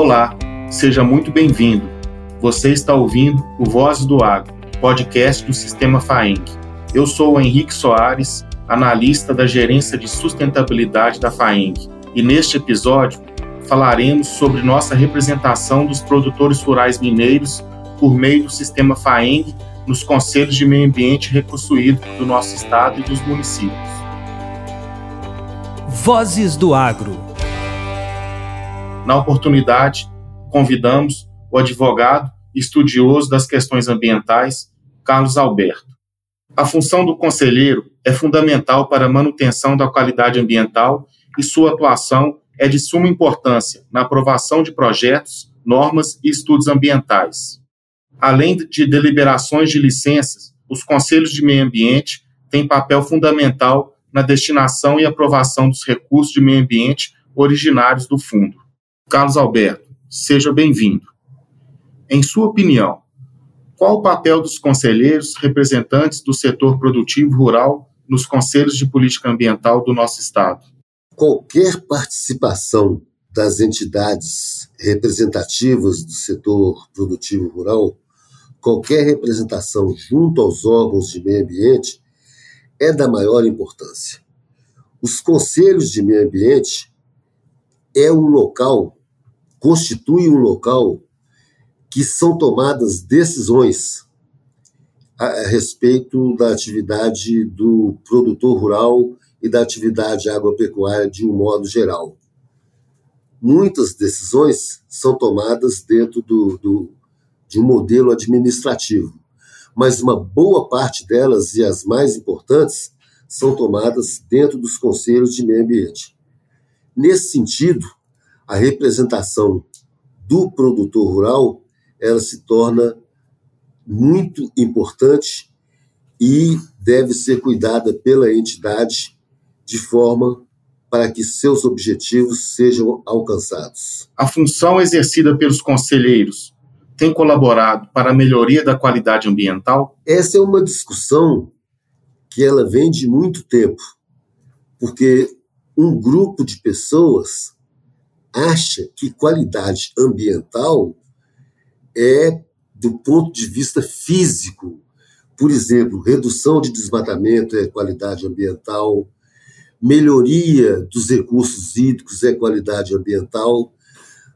Olá, seja muito bem-vindo. Você está ouvindo o Vozes do Agro, podcast do Sistema FAENG. Eu sou o Henrique Soares, analista da Gerência de Sustentabilidade da FAENG, e neste episódio falaremos sobre nossa representação dos produtores rurais mineiros por meio do Sistema FAENG nos Conselhos de Meio Ambiente e Recurso Hídrico do nosso estado e dos municípios. Vozes do Agro na oportunidade, convidamos o advogado estudioso das questões ambientais, Carlos Alberto. A função do conselheiro é fundamental para a manutenção da qualidade ambiental e sua atuação é de suma importância na aprovação de projetos, normas e estudos ambientais. Além de deliberações de licenças, os conselhos de meio ambiente têm papel fundamental na destinação e aprovação dos recursos de meio ambiente originários do fundo. Carlos Alberto, seja bem-vindo. Em sua opinião, qual o papel dos conselheiros representantes do setor produtivo rural nos conselhos de política ambiental do nosso Estado? Qualquer participação das entidades representativas do setor produtivo rural, qualquer representação junto aos órgãos de meio ambiente é da maior importância. Os conselhos de meio ambiente é um local constitui um local que são tomadas decisões a respeito da atividade do produtor rural e da atividade agropecuária de um modo geral. Muitas decisões são tomadas dentro do, do, de um modelo administrativo, mas uma boa parte delas, e as mais importantes, são tomadas dentro dos conselhos de meio ambiente. Nesse sentido, a representação do produtor rural ela se torna muito importante e deve ser cuidada pela entidade de forma para que seus objetivos sejam alcançados. A função exercida pelos conselheiros tem colaborado para a melhoria da qualidade ambiental? Essa é uma discussão que ela vem de muito tempo, porque um grupo de pessoas acha que qualidade ambiental é do ponto de vista físico. Por exemplo, redução de desmatamento é qualidade ambiental, melhoria dos recursos hídricos é qualidade ambiental,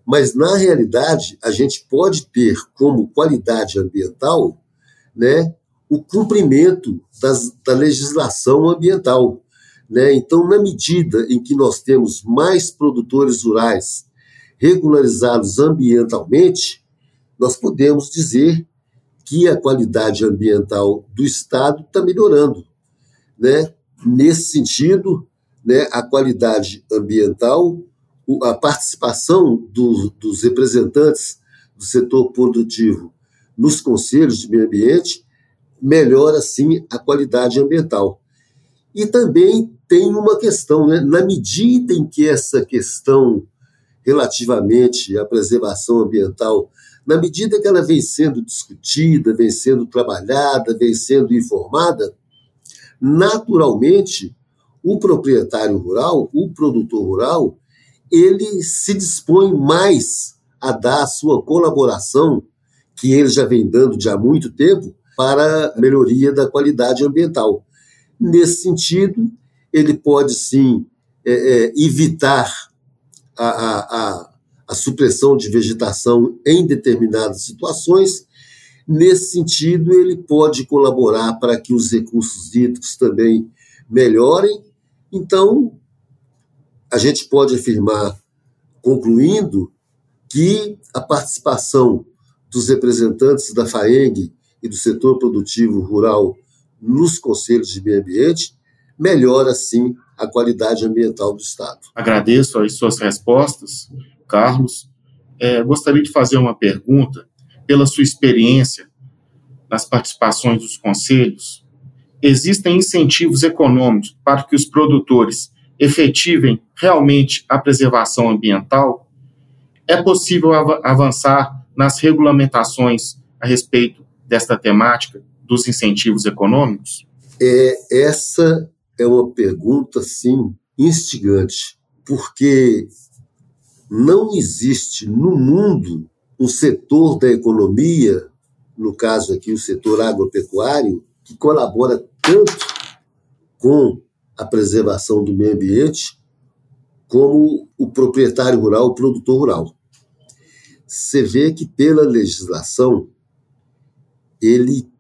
mas na realidade a gente pode ter como qualidade ambiental, né, o cumprimento das, da legislação ambiental. Né? Então, na medida em que nós temos mais produtores rurais regularizados ambientalmente, nós podemos dizer que a qualidade ambiental do Estado está melhorando. Né? Nesse sentido, né, a qualidade ambiental, a participação do, dos representantes do setor produtivo nos conselhos de meio ambiente melhora, sim, a qualidade ambiental. E também tem uma questão, né? na medida em que essa questão relativamente à preservação ambiental, na medida que ela vem sendo discutida, vem sendo trabalhada, vem sendo informada, naturalmente o proprietário rural, o produtor rural, ele se dispõe mais a dar a sua colaboração, que ele já vem dando de há muito tempo, para a melhoria da qualidade ambiental. Nesse sentido, ele pode sim é, é, evitar a, a, a, a supressão de vegetação em determinadas situações. Nesse sentido, ele pode colaborar para que os recursos hídricos também melhorem. Então, a gente pode afirmar, concluindo, que a participação dos representantes da FAENG e do setor produtivo rural nos conselhos de meio ambiente melhora, sim, a qualidade ambiental do Estado. Agradeço as suas respostas, Carlos. É, gostaria de fazer uma pergunta. Pela sua experiência nas participações dos conselhos, existem incentivos econômicos para que os produtores efetivem realmente a preservação ambiental? É possível av avançar nas regulamentações a respeito desta temática dos incentivos econômicos? É, essa é uma pergunta, sim, instigante, porque não existe no mundo um setor da economia, no caso aqui o setor agropecuário, que colabora tanto com a preservação do meio ambiente como o proprietário rural, o produtor rural. Você vê que pela legislação ele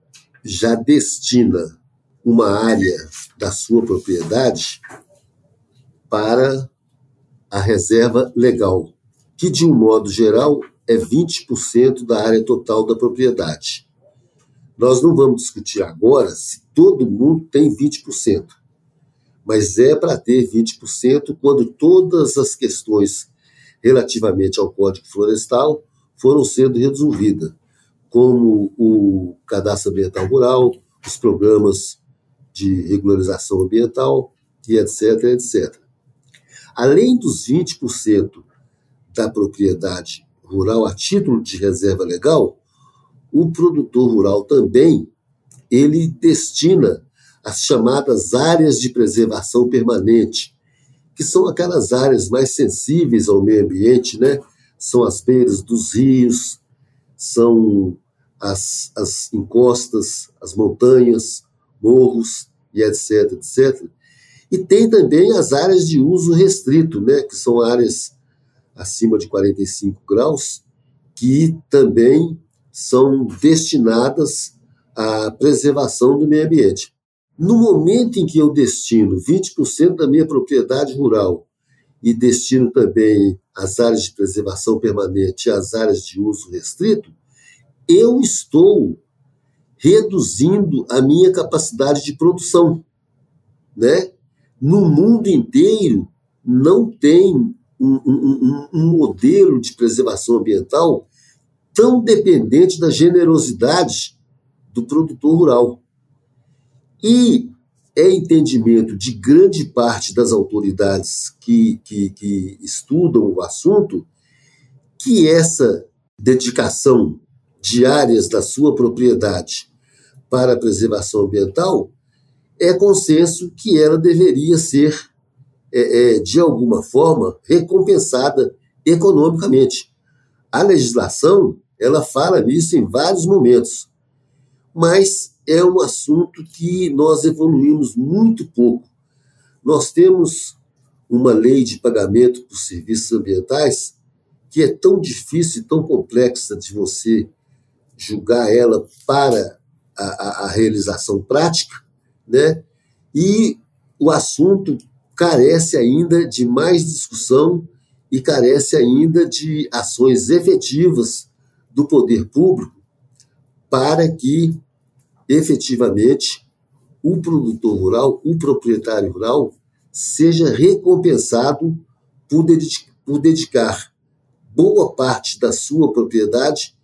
já destina uma área da sua propriedade para a reserva legal, que de um modo geral é 20% da área total da propriedade. Nós não vamos discutir agora se todo mundo tem 20%, mas é para ter 20% quando todas as questões relativamente ao Código Florestal foram sendo resolvidas, como o cadastro ambiental rural, os programas de regularização ambiental e etc, etc. Além dos 20% da propriedade rural a título de reserva legal, o produtor rural também ele destina as chamadas áreas de preservação permanente, que são aquelas áreas mais sensíveis ao meio ambiente, né? São as beiras dos rios, são as, as encostas, as montanhas, morros e etc, etc. E tem também as áreas de uso restrito, né, que são áreas acima de 45 graus, que também são destinadas à preservação do meio ambiente. No momento em que eu destino 20% da minha propriedade rural e destino também as áreas de preservação permanente e as áreas de uso restrito, eu estou reduzindo a minha capacidade de produção, né? No mundo inteiro não tem um, um, um modelo de preservação ambiental tão dependente da generosidade do produtor rural. E é entendimento de grande parte das autoridades que, que, que estudam o assunto que essa dedicação de áreas da sua propriedade para a preservação ambiental, é consenso que ela deveria ser, é, é, de alguma forma, recompensada economicamente. A legislação ela fala nisso em vários momentos, mas é um assunto que nós evoluímos muito pouco. Nós temos uma lei de pagamento por serviços ambientais que é tão difícil e tão complexa de você julgar ela para a, a, a realização prática, né? E o assunto carece ainda de mais discussão e carece ainda de ações efetivas do poder público para que efetivamente o produtor rural, o proprietário rural, seja recompensado por, dedicar boa parte da sua propriedade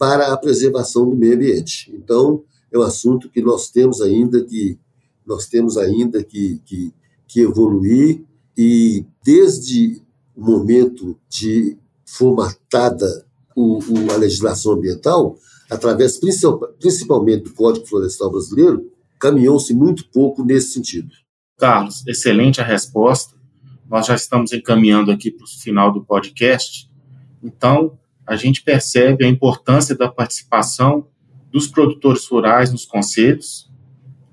para a preservação do meio ambiente. Então, é um assunto que nós temos ainda que nós temos ainda que, que, que evoluir e desde o momento de formatada o, o, a legislação ambiental, através principalmente do Código Florestal Brasileiro, caminhou-se muito pouco nesse sentido. Carlos, excelente a resposta. Nós já estamos encaminhando aqui para o final do podcast. Então, a gente percebe a importância da participação dos produtores rurais nos conselhos.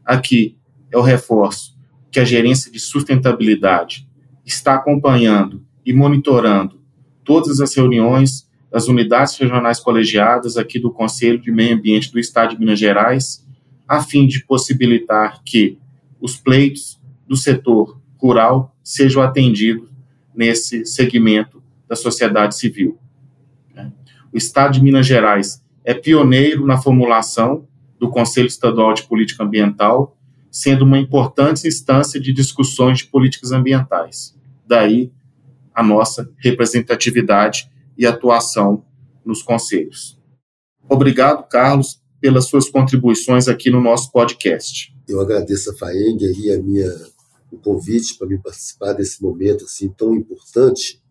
Aqui é o reforço que a gerência de sustentabilidade está acompanhando e monitorando todas as reuniões das unidades regionais colegiadas aqui do Conselho de Meio Ambiente do Estado de Minas Gerais, a fim de possibilitar que os pleitos do setor rural sejam atendidos nesse segmento da sociedade civil. O Estado de Minas Gerais é pioneiro na formulação do Conselho Estadual de Política Ambiental, sendo uma importante instância de discussões de políticas ambientais. Daí a nossa representatividade e atuação nos conselhos. Obrigado, Carlos, pelas suas contribuições aqui no nosso podcast. Eu agradeço a FAENG e a minha o convite para me participar desse momento assim tão importante,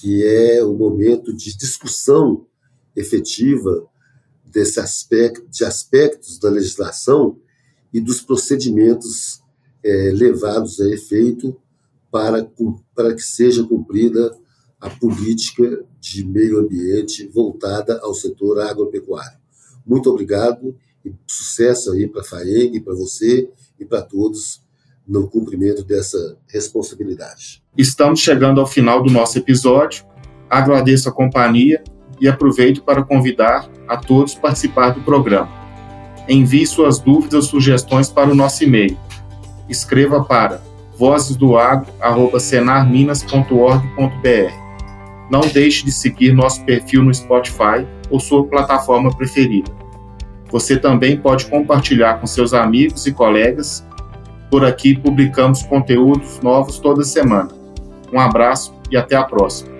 que é o momento de discussão efetiva desse aspecto, de aspectos da legislação e dos procedimentos é, levados a efeito para, para que seja cumprida a política de meio ambiente voltada ao setor agropecuário. Muito obrigado e sucesso aí para a FAEG, para você e para todos no cumprimento dessa responsabilidade. Estamos chegando ao final do nosso episódio. Agradeço a companhia e aproveito para convidar a todos a participar do programa. Envie suas dúvidas ou sugestões para o nosso e-mail. Escreva para vozesdoagro@senarminas.org.br. Não deixe de seguir nosso perfil no Spotify ou sua plataforma preferida. Você também pode compartilhar com seus amigos e colegas. Por aqui publicamos conteúdos novos toda semana. Um abraço e até a próxima.